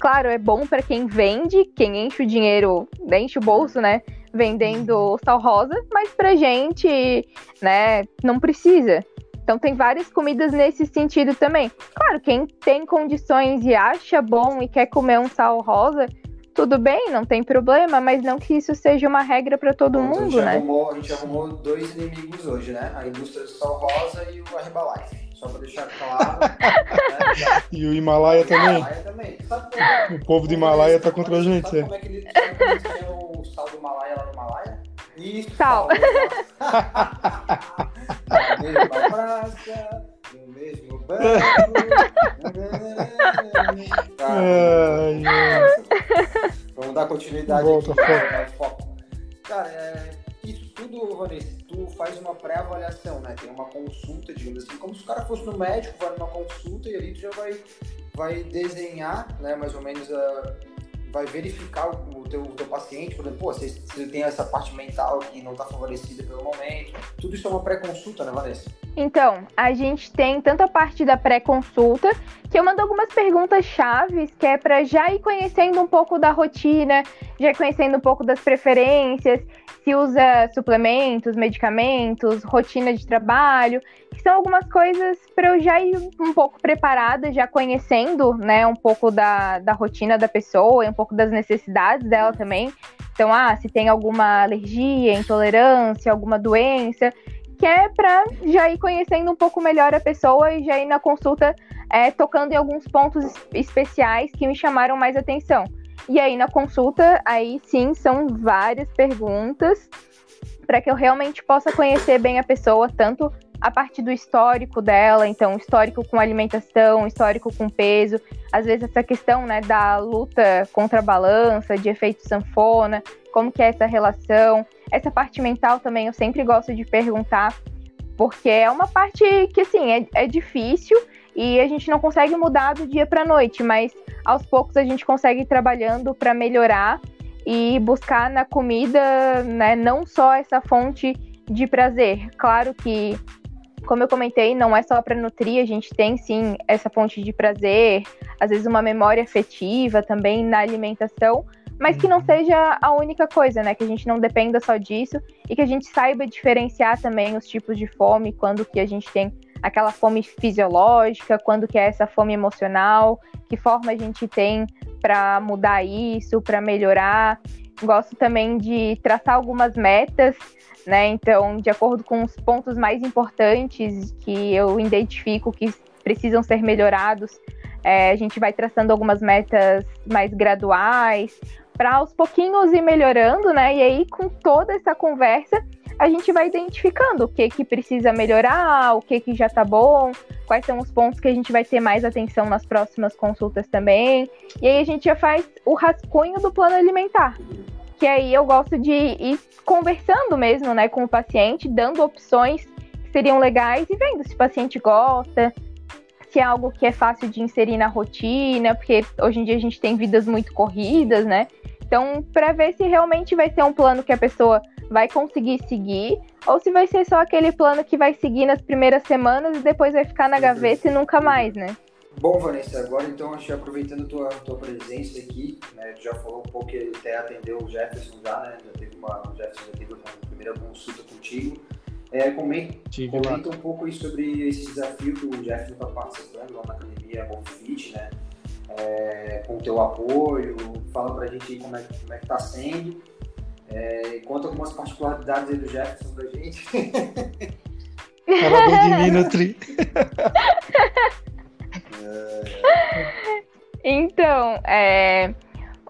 claro, é bom para quem vende, quem enche o dinheiro, enche o bolso, né? Vendendo sal rosa, mas pra gente, né, não precisa. Então tem várias comidas nesse sentido também. Claro, quem tem condições e acha bom e quer comer um sal rosa, tudo bem, não tem problema, mas não que isso seja uma regra para todo Bom, mundo, né? Arrumou, a gente arrumou dois inimigos hoje, né? A indústria do sal rosa e o Herbalife. Só para deixar claro. né? E o Himalaia também. O Himalaia também. Sabe, o povo do Himalaia tá contra a gente. Sabe é. como é que ele, eles o sal do Himalaia lá no Himalaia? Isso, sal. Na mesma praça, no mesmo banco. Vamos dar continuidade Volta, aqui. Foco. Cara, é, isso tudo, Vanessa, tu faz uma pré-avaliação, né? Tem uma consulta, digamos assim, como se o cara fosse no médico, vai numa consulta e ali tu já vai, vai desenhar, né, mais ou menos a vai verificar o teu, o teu paciente, por exemplo, se, se tem essa parte mental que não está favorecida pelo momento. Tudo isso é uma pré-consulta, né, Vanessa? Então, a gente tem tanto a parte da pré-consulta, que eu mando algumas perguntas chaves, que é para já ir conhecendo um pouco da rotina, já ir conhecendo um pouco das preferências, se usa suplementos, medicamentos, rotina de trabalho, que são algumas coisas para eu já ir um pouco preparada, já conhecendo, né, um pouco da, da rotina da pessoa um pouco das necessidades dela também. Então, ah, se tem alguma alergia, intolerância, alguma doença, que é para já ir conhecendo um pouco melhor a pessoa e já ir na consulta é, tocando em alguns pontos especiais que me chamaram mais atenção. E aí na consulta, aí sim são várias perguntas para que eu realmente possa conhecer bem a pessoa, tanto a parte do histórico dela, então histórico com alimentação, histórico com peso, às vezes essa questão, né, da luta contra a balança, de efeito sanfona, como que é essa relação, essa parte mental também eu sempre gosto de perguntar, porque é uma parte que assim é, é difícil e a gente não consegue mudar do dia para noite, mas aos poucos a gente consegue ir trabalhando para melhorar e buscar na comida, né, não só essa fonte de prazer. Claro que, como eu comentei, não é só para nutrir, a gente tem sim essa fonte de prazer, às vezes uma memória afetiva também na alimentação, mas que não uhum. seja a única coisa, né? Que a gente não dependa só disso e que a gente saiba diferenciar também os tipos de fome, quando que a gente tem aquela fome fisiológica, quando que é essa fome emocional, que forma a gente tem para mudar isso, para melhorar. Gosto também de traçar algumas metas, né? Então, de acordo com os pontos mais importantes que eu identifico que precisam ser melhorados, é, a gente vai traçando algumas metas mais graduais, para aos pouquinhos ir melhorando, né? E aí, com toda essa conversa, a gente vai identificando o que que precisa melhorar, o que que já tá bom, quais são os pontos que a gente vai ter mais atenção nas próximas consultas também. E aí a gente já faz o rascunho do plano alimentar. Que aí eu gosto de ir conversando mesmo, né, com o paciente, dando opções que seriam legais e vendo se o paciente gosta, se é algo que é fácil de inserir na rotina, porque hoje em dia a gente tem vidas muito corridas, né? Então, para ver se realmente vai ser um plano que a pessoa vai conseguir seguir, ou se vai ser só aquele plano que vai seguir nas primeiras semanas e depois vai ficar na gaveta e nunca mais, né? Bom, Vanessa, agora então, acho que aproveitando a tua, tua presença aqui, né, tu já falou um pouco que ele até atendeu o Jefferson já, né, já teve uma, o Jefferson já teve uma primeira consulta contigo. É, comenta, comenta um pouco aí sobre esse desafio que o Jefferson está participando lá na academia Fit, né, é, com o teu apoio, fala pra gente aí como é, como é que tá sendo, é, conta algumas particularidades aí do Jefferson pra gente. Fala bem de mim, Nutri. Então, é,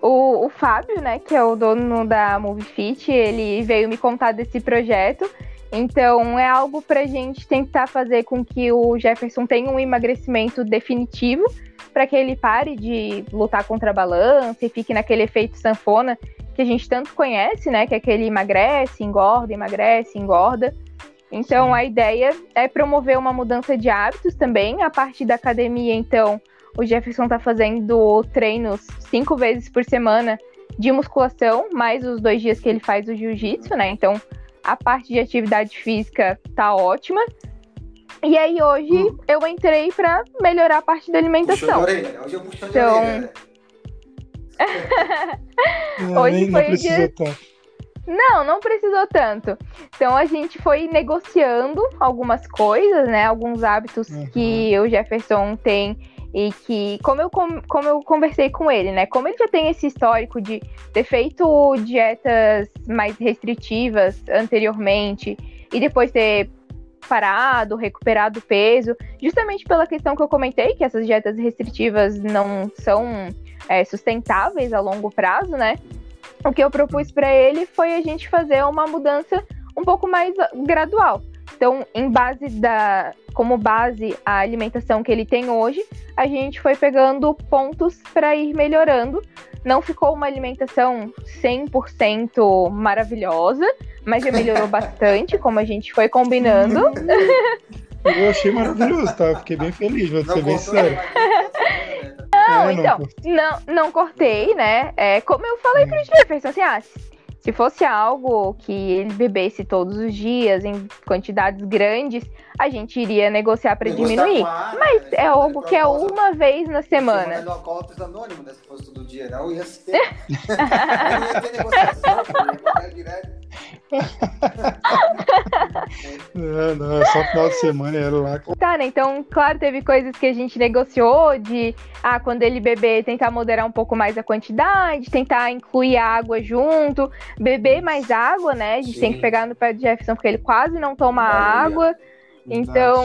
o, o Fábio, né, que é o dono da MovieFit, ele veio me contar desse projeto. Então, é algo para a gente tentar fazer com que o Jefferson tenha um emagrecimento definitivo, para que ele pare de lutar contra a balança e fique naquele efeito sanfona que a gente tanto conhece, né? Que é aquele emagrece, engorda, emagrece, engorda. Então, a ideia é promover uma mudança de hábitos também. A partir da academia, então, o Jefferson está fazendo treinos cinco vezes por semana de musculação, mais os dois dias que ele faz o jiu-jitsu, né? Então, a parte de atividade física tá ótima. E aí, hoje, hum. eu entrei para melhorar a parte da alimentação. Hoje eu então... hoje foi o dia... Tanto. Não, não precisou tanto. Então a gente foi negociando algumas coisas, né? Alguns hábitos uhum. que o Jefferson tem e que, como eu, como eu conversei com ele, né? Como ele já tem esse histórico de ter feito dietas mais restritivas anteriormente e depois ter parado, recuperado peso, justamente pela questão que eu comentei, que essas dietas restritivas não são é, sustentáveis a longo prazo, né? o que eu propus para ele foi a gente fazer uma mudança um pouco mais gradual. Então, em base da, como base a alimentação que ele tem hoje, a gente foi pegando pontos para ir melhorando. Não ficou uma alimentação 100% maravilhosa, mas já melhorou bastante, como a gente foi combinando. Eu achei maravilhoso, tá? Fiquei bem feliz, vou ser bem sério. Não, é, então, não, não cortei, né? É, como eu falei pro Jefferson, assim, ah, se fosse algo que ele bebesse todos os dias, em quantidades grandes, a gente iria negociar para diminuir. Ar, Mas né? é algo que é uma vez na semana. Não alcoólatras anônimo, né? Se fosse todo dia, não ia ser. não ia ter negociação, ia direto não, não, é só final de semana era lá. Tá, né? Então, claro, teve coisas que a gente negociou de, ah, quando ele beber, tentar moderar um pouco mais a quantidade, tentar incluir água junto, beber mais água, né? A gente Sim. tem que pegar no pé do Jefferson, porque ele quase não toma água. Então,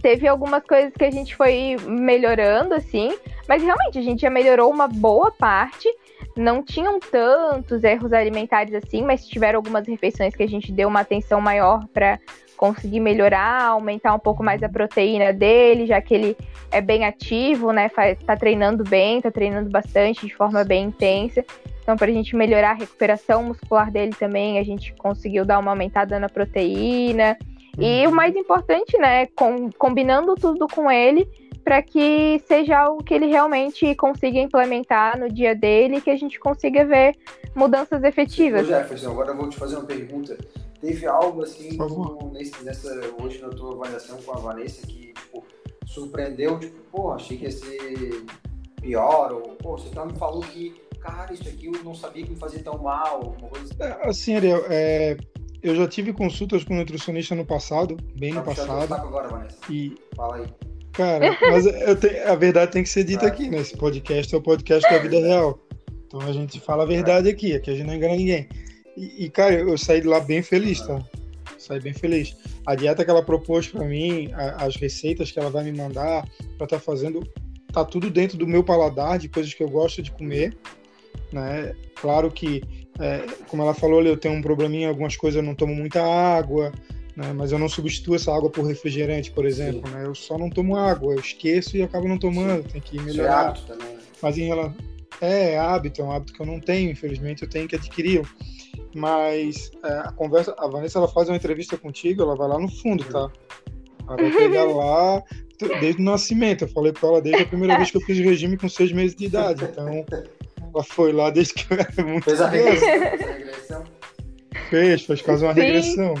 teve algumas coisas que a gente foi melhorando, assim, mas realmente a gente já melhorou uma boa parte não tinham tantos erros alimentares assim, mas tiveram algumas refeições que a gente deu uma atenção maior para conseguir melhorar, aumentar um pouco mais a proteína dele, já que ele é bem ativo, né? Tá treinando bem, tá treinando bastante, de forma bem intensa. Então, para a gente melhorar a recuperação muscular dele também, a gente conseguiu dar uma aumentada na proteína. E o mais importante, né? Com, combinando tudo com ele, para que seja algo que ele realmente consiga implementar no dia dele e que a gente consiga ver mudanças efetivas. Ô Jefferson, agora eu vou te fazer uma pergunta. Teve algo assim no, nesse, nessa, hoje na tua avaliação com a Vanessa que tipo, surpreendeu? Tipo, pô, achei que ia ser pior, ou pô, você tá me falou que, cara, isso aqui eu não sabia que me fazia tão mal. Assim. É, assim, Ariel, é, eu já tive consultas com nutricionista no passado, bem tá no passado. Agora, Vanessa. E... Fala aí. Cara, mas eu tenho, a verdade tem que ser dita aqui, né? Esse podcast é o podcast da vida real. Então a gente fala a verdade aqui, aqui a gente não engana ninguém. E, e cara, eu saí de lá bem feliz, tá? Saí bem feliz. A dieta que ela propôs para mim, a, as receitas que ela vai me mandar para estar tá fazendo, tá tudo dentro do meu paladar, de coisas que eu gosto de comer, né? Claro que, é, como ela falou, eu tenho um probleminha, algumas coisas eu não tomo muita água, né? Mas eu não substituo essa água por refrigerante, por exemplo, né? Eu só não tomo água, eu esqueço e acabo não tomando, Sim. tem que melhorar. Isso é hábito também. Né? Mas em relação é, é hábito, é um hábito que eu não tenho, infelizmente eu tenho que adquirir. Mas é, a conversa, a Vanessa ela faz uma entrevista contigo, ela vai lá no fundo, tá? Ela vai pegar lá desde o nascimento. Eu falei com ela desde a primeira vez que eu fiz regime com seis meses de idade. Então, ela foi lá desde que eu era muito Fez a regressão? Fez, fez quase uma Sim. regressão.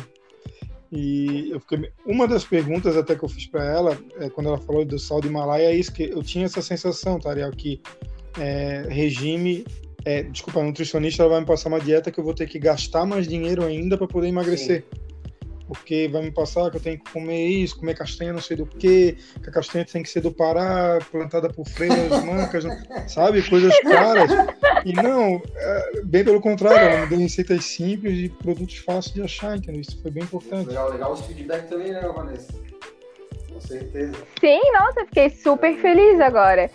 E eu fiquei. Uma das perguntas até que eu fiz para ela, é, quando ela falou do sal de Himalaia, é isso que eu tinha essa sensação, tá, Ariel, que é, regime. É, desculpa, a nutricionista ela vai me passar uma dieta que eu vou ter que gastar mais dinheiro ainda para poder emagrecer. Sim porque vai me passar que eu tenho que comer isso, comer castanha não sei do que, que a castanha tem que ser do Pará, plantada por freiras mancas, sabe? Coisas caras. E não, é, bem pelo contrário, ela me deu receitas simples e produtos fáceis de achar, entendeu? Isso foi bem importante. Legal, legal os feedback também, né, Vanessa? Com certeza. Sim, nossa, fiquei super feliz agora.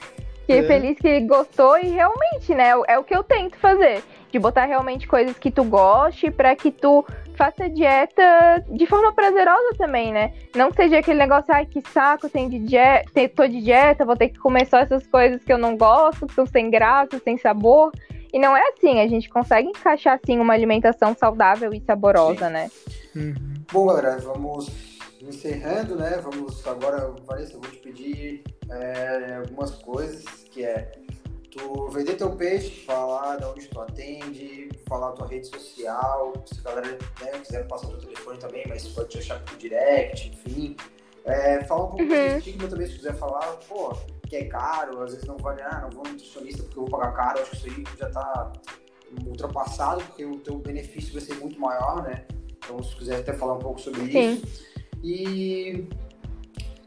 Fiquei é. feliz que ele gostou e realmente, né, é o que eu tento fazer. De botar realmente coisas que tu goste para que tu faça dieta de forma prazerosa também, né? Não que seja aquele negócio, ai, que saco, tem de dieta, tô de dieta, vou ter que comer só essas coisas que eu não gosto, que são sem graça, sem sabor. E não é assim, a gente consegue encaixar, assim, uma alimentação saudável e saborosa, Sim. né? Uhum. Bom, galera, vamos encerrando, né? Vamos agora, Vanessa, eu vou te pedir é, algumas coisas, que é tu vender teu peixe, falar de onde tu atende, falar a tua rede social, se a galera né, quiser passar o teu telefone também, mas pode te achar por direct, enfim. É, fala um pouco uhum. do estigma também, se quiser falar, pô, que é caro, às vezes não vale, ah, não vou no nutricionista porque eu vou pagar caro, acho que isso aí já tá ultrapassado, porque o teu benefício vai ser muito maior, né? Então, se quiser até falar um pouco sobre Sim. isso. E,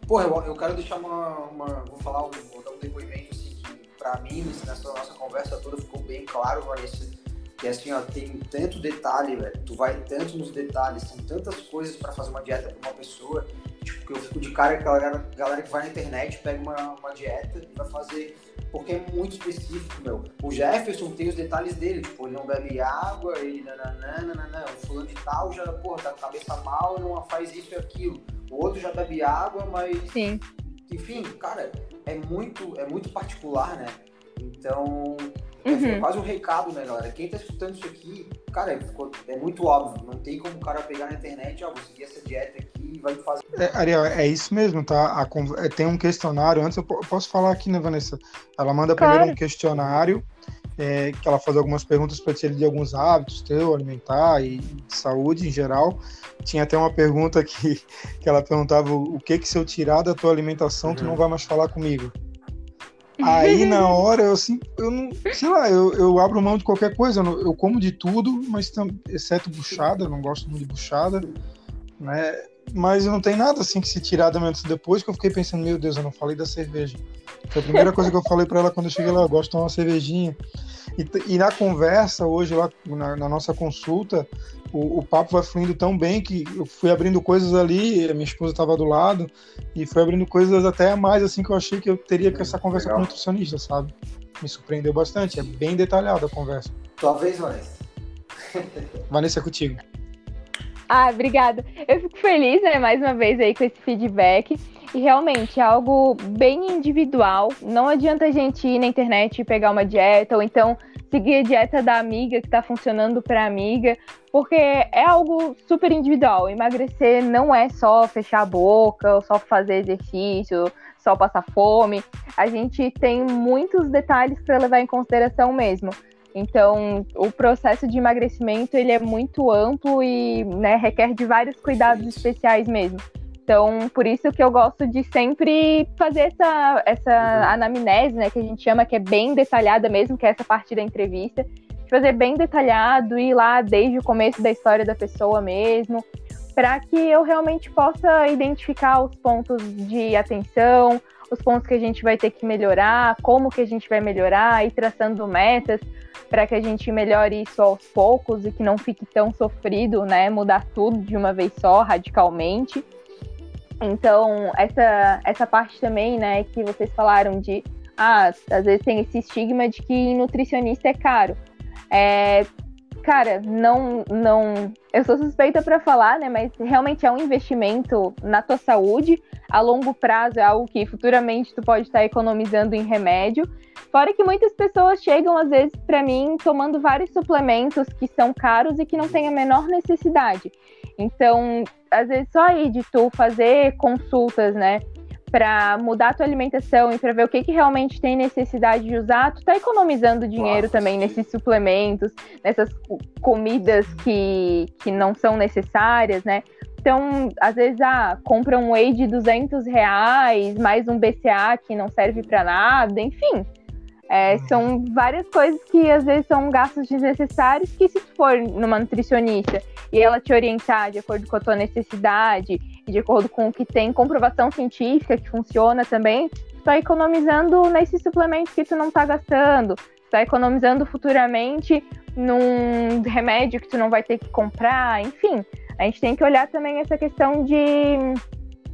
pô, eu, eu quero deixar uma, uma, vou falar, um, um depoimento, assim, que pra mim, nessa nossa conversa toda, ficou bem claro, Vanessa, que assim, ó, tem tanto detalhe, velho. Tu vai tanto nos detalhes, tem tantas coisas para fazer uma dieta pra uma pessoa. Tipo, que eu fico de cara com aquela galera que vai na internet, pega uma, uma dieta e vai fazer. Porque é muito específico, meu. O Jefferson tem os detalhes dele, tipo, ele não bebe água, ele nananana, o fulano de tal já, porra, tá com cabeça mal e não faz isso e aquilo. O outro já bebe água, mas. Sim. Enfim, cara, é muito, é muito particular, né? Então, Uhum. É quase um recado, né, galera? Quem tá escutando isso aqui, cara, é, é muito óbvio. Não tem como o cara pegar na internet, ó, vou seguir essa dieta aqui e vai fazer. É, Ariel, é isso mesmo, tá? A, é, tem um questionário. Antes eu posso falar aqui, né, Vanessa? Ela manda claro. primeiro um questionário. É, que ela faz algumas perguntas para ti de alguns hábitos teu, alimentar e de saúde em geral. Tinha até uma pergunta que, que ela perguntava o que que se eu tirar da tua alimentação uhum. tu não vai mais falar comigo. Aí na hora eu assim, eu não, sei lá, eu, eu abro mão de qualquer coisa, eu, eu como de tudo, mas exceto buchada, eu não gosto muito de buchada, né? Mas não tem nada assim que se tirar da minha depois que eu fiquei pensando, meu Deus, eu não falei da cerveja. Foi a primeira coisa que eu falei para ela quando eu cheguei lá, eu gosto de tomar uma cervejinha. E, e na conversa hoje lá na, na nossa consulta, o, o, papo vai fluindo tão bem que eu fui abrindo coisas ali, a minha esposa estava do lado, e foi abrindo coisas até mais assim que eu achei que eu teria com essa conversa Legal. com o nutricionista, sabe? Me surpreendeu bastante, é bem detalhada a conversa. Tua vez, Vanessa. Vanessa, é contigo. Ah, obrigada. Eu fico feliz, né, mais uma vez aí com esse feedback. E realmente é algo bem individual. Não adianta a gente ir na internet e pegar uma dieta, ou então seguir a dieta da amiga que está funcionando para a amiga, porque é algo super individual. Emagrecer não é só fechar a boca, ou só fazer exercício, só passar fome. A gente tem muitos detalhes para levar em consideração mesmo. Então, o processo de emagrecimento ele é muito amplo e né, requer de vários cuidados especiais mesmo. Então, por isso que eu gosto de sempre fazer essa, essa uhum. anamnese, né, que a gente chama, que é bem detalhada mesmo, que é essa parte da entrevista, de fazer bem detalhado, ir lá desde o começo da história da pessoa mesmo, para que eu realmente possa identificar os pontos de atenção, os pontos que a gente vai ter que melhorar, como que a gente vai melhorar, e traçando metas para que a gente melhore isso aos poucos e que não fique tão sofrido, né, mudar tudo de uma vez só, radicalmente. Então, essa, essa parte também, né, que vocês falaram de, ah, às vezes tem esse estigma de que nutricionista é caro. É, cara, não, não, eu sou suspeita para falar, né, mas realmente é um investimento na tua saúde, a longo prazo é algo que futuramente tu pode estar economizando em remédio. Fora que muitas pessoas chegam às vezes para mim tomando vários suplementos que são caros e que não têm a menor necessidade. Então, às vezes só aí de tu fazer consultas, né, para mudar a tua alimentação e para ver o que, que realmente tem necessidade de usar, tu tá economizando dinheiro Nossa, também sim. nesses suplementos, nessas comidas que, que não são necessárias, né? Então, às vezes, ah, compra um whey de 200 reais, mais um BCA que não serve para nada, enfim. É, uhum. são várias coisas que às vezes são gastos desnecessários que se for numa nutricionista e ela te orientar de acordo com a tua necessidade e de acordo com o que tem comprovação científica que funciona também, tu tá economizando nesse suplemento que tu não tá gastando, tá economizando futuramente num remédio que tu não vai ter que comprar, enfim. A gente tem que olhar também essa questão de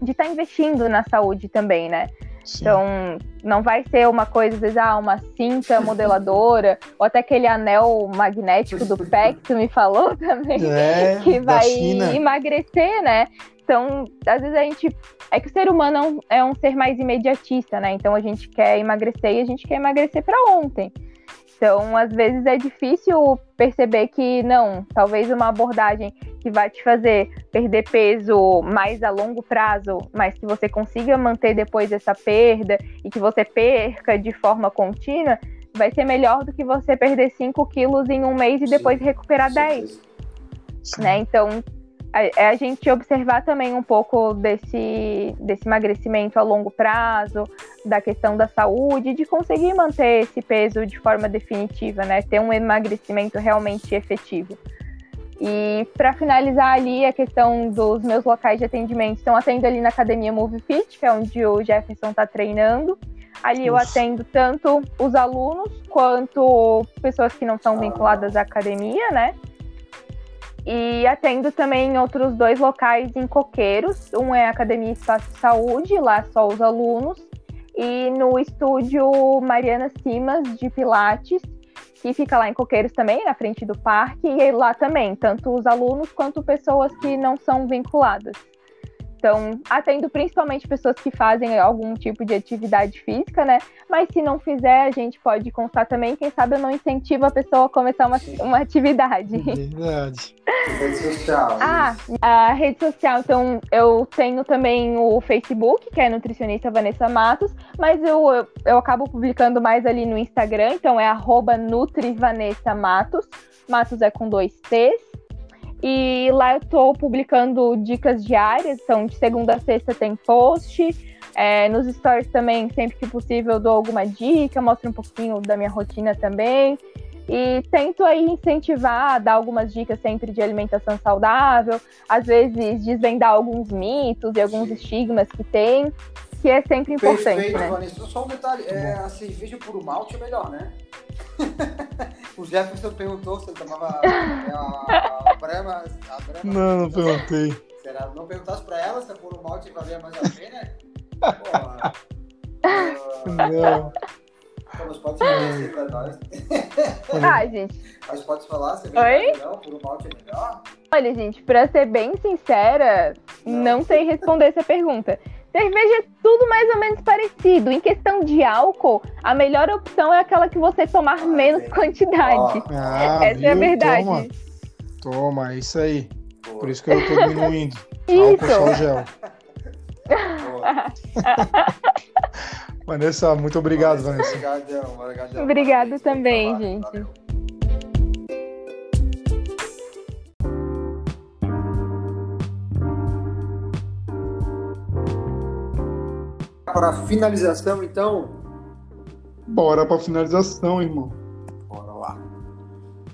de estar tá investindo na saúde também, né? Sim. Então, não vai ser uma coisa, às vezes, ah, uma cinta modeladora, ou até aquele anel magnético do pé que tu me falou também, é, que vai emagrecer, né? Então, às vezes a gente. É que o ser humano é um ser mais imediatista, né? Então a gente quer emagrecer e a gente quer emagrecer para ontem. Então, às vezes é difícil perceber que não, talvez uma abordagem que vai te fazer perder peso mais a longo prazo, mas que você consiga manter depois essa perda e que você perca de forma contínua, vai ser melhor do que você perder 5 quilos em um mês e depois Sim, recuperar 10. Né? Então, é a gente observar também um pouco desse, desse emagrecimento a longo prazo, da questão da saúde, de conseguir manter esse peso de forma definitiva, né? Ter um emagrecimento realmente efetivo. E para finalizar ali a questão dos meus locais de atendimento, estão atendo ali na academia Move Fit, que é onde o Jefferson está treinando. Ali eu atendo tanto os alunos quanto pessoas que não são vinculadas à academia, né? E atendo também outros dois locais em Coqueiros. Um é a Academia Espaço Saúde, lá só os alunos. E no estúdio Mariana Simas, de Pilates, que fica lá em Coqueiros também, na frente do parque. E lá também, tanto os alunos quanto pessoas que não são vinculadas. Então, atendo principalmente pessoas que fazem algum tipo de atividade física, né? Mas se não fizer, a gente pode constar também, quem sabe eu não incentivo a pessoa a começar uma, uma atividade. Verdade. rede social. Ah, a rede social, então eu tenho também o Facebook, que é nutricionista Vanessa Matos, mas eu, eu, eu acabo publicando mais ali no Instagram, então é arroba NutriVanessa Matos. Matos é com dois T's. E lá eu estou publicando dicas diárias, então de segunda a sexta tem post. É, nos stories também, sempre que possível, eu dou alguma dica, mostro um pouquinho da minha rotina também. E tento aí incentivar, dar algumas dicas sempre de alimentação saudável, às vezes desvendar alguns mitos e alguns estigmas que tem, que é sempre importante. Perfeito, né? Vanessa. Só um detalhe, é, a cerveja por malte é melhor, né? o Jefferson perguntou se ele tomava a, a, Brahma, a Brahma. Não, não perguntei. Será? Não perguntasse pra ela se por malte valia mais a pena? Porra. Uh, não. Mas pode se pra nós. Ah, gente. Mas pode falar, se é não, por malte é melhor? Olha, gente, pra ser bem sincera, não, não sei responder essa pergunta. Cerveja é tudo mais ou menos parecido. Em questão de álcool, a melhor opção é aquela que você tomar ah, menos é. quantidade. Ah, Essa viu? é a verdade. Toma. Toma, é isso aí. Boa. Por isso que eu tô diminuindo. Isso. Álcool só gel. Vanessa, muito obrigado, Vanessa. Obrigado, Obrigado também, gente. Valeu. Para a finalização, então? Bora para a finalização, irmão. Bora lá.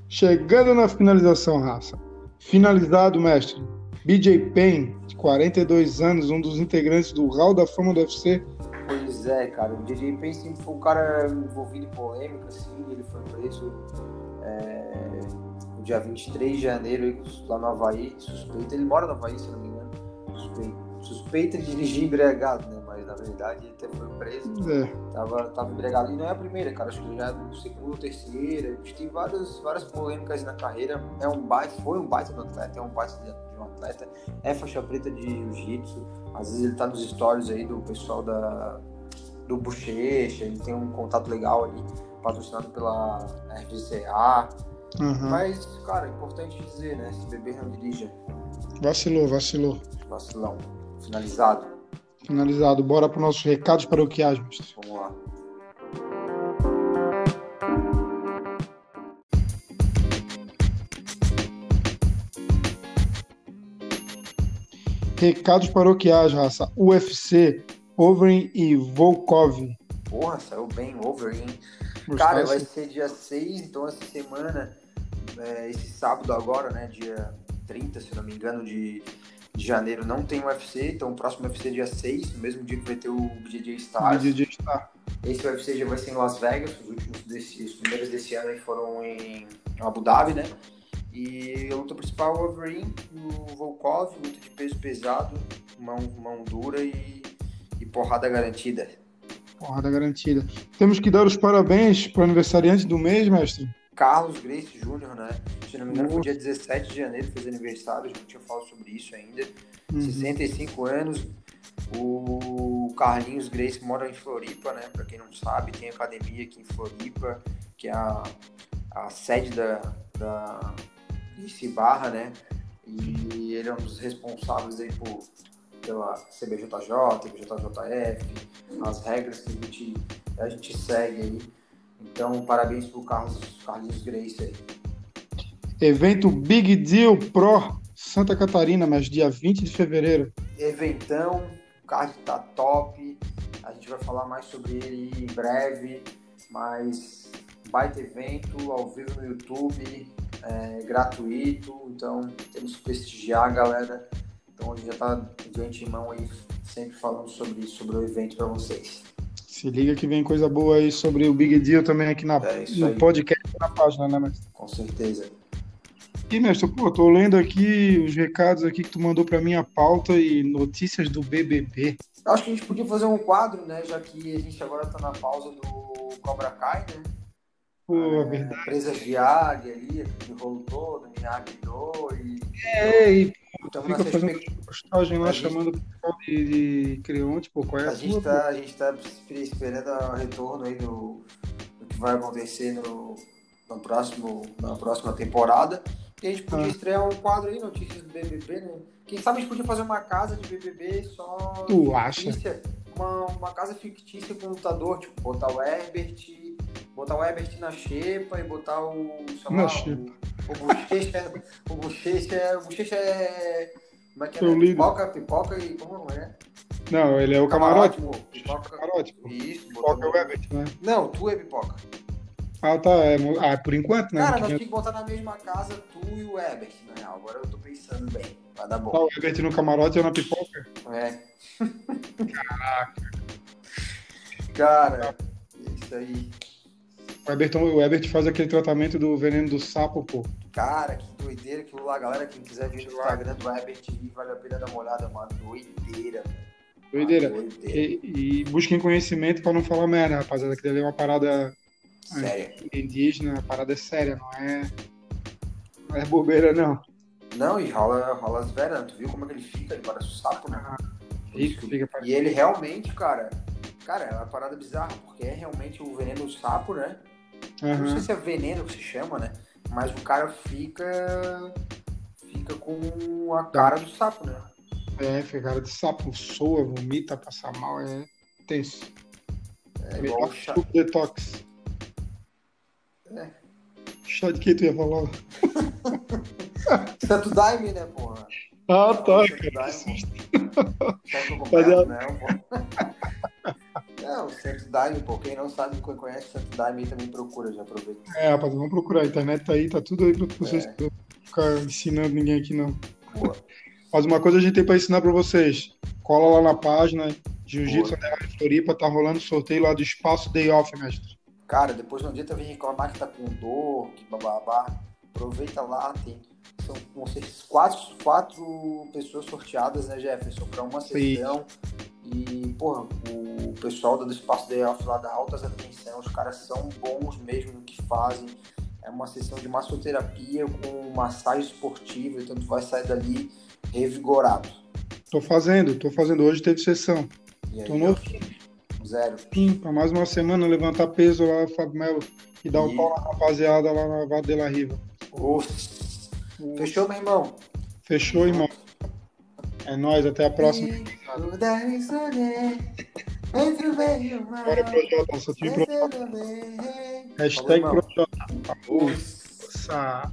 Chegando na finalização, raça. Finalizado, mestre. BJ Penn, de 42 anos, um dos integrantes do Hall da Fama do UFC. Pois é, cara. O BJ Penn sempre foi um cara envolvido em polêmica, assim. Ele foi preso é, no dia 23 de janeiro lá no Havaí, suspeito. Ele mora no Havaí, se não me engano. Suspeito suspeita de dirigir embriagado, né? Na verdade ele até foi preso. É. Tava, tava embriagado. E não é a primeira, cara. Acho que já é o segundo ou terceira. Tem várias, várias polêmicas na carreira. É um baita, foi um baita do atleta, é um baita de, um atleta. É faixa preta de jiu-jitsu. Às vezes ele tá nos stories aí do pessoal da, do Bochecha. Ele tem um contato legal ali, patrocinado pela RGCA. Uhum. Mas, cara, é importante dizer, né? Se beber não dirija. Vacilou, vacilou. Vacilão. Finalizado. Finalizado. Bora para os nossos recados paroquiais, mestre. Vamos lá. Recados paroquiais, raça. UFC, Overeem e Volkov. Porra, saiu bem Overeem. Cara, vai ser dia 6, então essa semana, é, esse sábado agora, né, dia 30, se não me engano, de, de janeiro, não tem UFC, então o próximo UFC é dia 6, no mesmo dia que vai ter o BJJ Stars. BJJ Star. Esse UFC já vai ser em Las Vegas, os últimos desse, os primeiros desse ano foram em Abu Dhabi, né? E a luta principal é o Overeem, o Volkov, luta de peso pesado, mão, mão dura e, e porrada garantida. Porrada garantida. Temos que dar os parabéns para o aniversariante do mês, mestre. Carlos Grace Júnior, né? Se não me engano, foi dia 17 de janeiro, fez aniversário, a gente não tinha falado sobre isso ainda. Uhum. 65 anos. O Carlinhos Grace mora em Floripa, né? Pra quem não sabe, tem academia aqui em Floripa, que é a, a sede da, da Barra, né? E ele é um dos responsáveis aí por, pela CBJJ, CBJJF, as regras que a gente, a gente segue aí. Então, parabéns pro Carlos, Carlinhos Grace aí. Evento Big Deal Pro Santa Catarina, mas dia 20 de fevereiro. Eventão, o card tá top. A gente vai falar mais sobre ele em breve, mas baita evento ao vivo no YouTube, é, gratuito, então temos que prestigiar a galera. Então a gente já está de antemão aí sempre falando sobre isso, sobre o evento para vocês. Se liga que vem coisa boa aí sobre o Big Deal também aqui na, é no aí. podcast na página, né, mestre? Com certeza. E, mestre, pô, tô lendo aqui os recados aqui que tu mandou para mim a pauta e notícias do BBB. Acho que a gente podia fazer um quadro, né, já que a gente agora tá na pausa do Cobra Kai, né? Pô, é, verdade. Empresas de águia ali, aquele rolo todo, Do e... É, e então, fica fazendo postagem lá gente... chamando o pessoal de, de Creonte, pô, qual é a, a gente tá, A gente tá esperando o retorno aí do, do que vai acontecer no, no próximo, na próxima temporada. E a gente podia ah. estrear um quadro aí, notícias do BBB, né? Quem sabe a gente podia fazer uma casa de BBB só... Tu acha? Uma, uma casa fictícia com lutador, tipo, botar o Herbert botar o Ebert na xepa e botar o. Sei lá, o, o Bochecha. o Bochecha. O Bochecha é. Como é que é? Né? Pipoca, pipoca e. Como é? Não, ele é o camarote. camarote pipoca. Camarote. Isso, pipoca é o Ebert, né? Não, tu é pipoca. Ah, tá. É, ah, por enquanto, né? Cara, nós temos que botar na mesma casa tu e o Ebert, na real. Agora eu tô pensando bem. Vai dar bom. Ah, o Ebert no camarote ou na pipoca? É. Caraca. Cara, isso aí. O Everton, o Ebert faz aquele tratamento do veneno do sapo, pô. Cara, que doideira aquilo lá, galera. Quem quiser ver no Instagram do Ebert, vale a pena dar uma olhada, mano. Doideira, velho. Doideira. Ah, doideira. E, e, busquem conhecimento pra não falar merda, rapaziada. Que deve é uma parada séria. indígena, a parada é séria, não é. Não é bobeira, não. Não, e rola, rola as veras, tu viu como é que ele fica? Ele parece um sapo, né? Ah, fica, fica, e ele realmente, cara, cara, é uma parada bizarra, porque é realmente o veneno do sapo, né? Uhum. Não sei se é veneno que se chama, né? Mas o cara fica. fica com a cara do sapo, né? É, fica cara de sapo, soa, vomita, passa mal, é tenso. É, é igual chá. detox. É. Chá de que tu ia falar? Santo Daime, né, porra? Ah, tá, cara. Daime, completo, né? Não, o Santo Daime, pô, quem não sabe, quem conhece o Santo Daime também procura, já aproveita. É, rapaz, vamos procurar, a internet tá aí, tá tudo aí pra vocês é. ficar ensinando ninguém aqui não. Boa. Mas uma coisa a gente tem pra ensinar pra vocês, cola lá na página, Jiu-Jitsu Underline Floripa, tá rolando sorteio lá do Espaço Day Off, mestre. Cara, depois não adianta vir reclamar que tá com dor, que bababá, aproveita lá, tem são vão ser quatro, quatro pessoas sorteadas, né, Jefferson, para uma sessão. Sim. E, porra, o pessoal do Espaço Off lá dá altas atenção, os caras são bons mesmo no que fazem. É uma sessão de massoterapia com massagem esportiva, então tu vai sair dali revigorado. Tô fazendo, tô fazendo. Hoje teve sessão. E aí, tô no Zero. Sim, pra mais uma semana levantar peso lá, Fábio Melo, e dar um pau na rapaziada lá na Vada de la Riva. Fechou, meu irmão? Fechou, irmão. É nóis, até a próxima. Bora, Projota, só time Projota. Hashtag Projota. Força.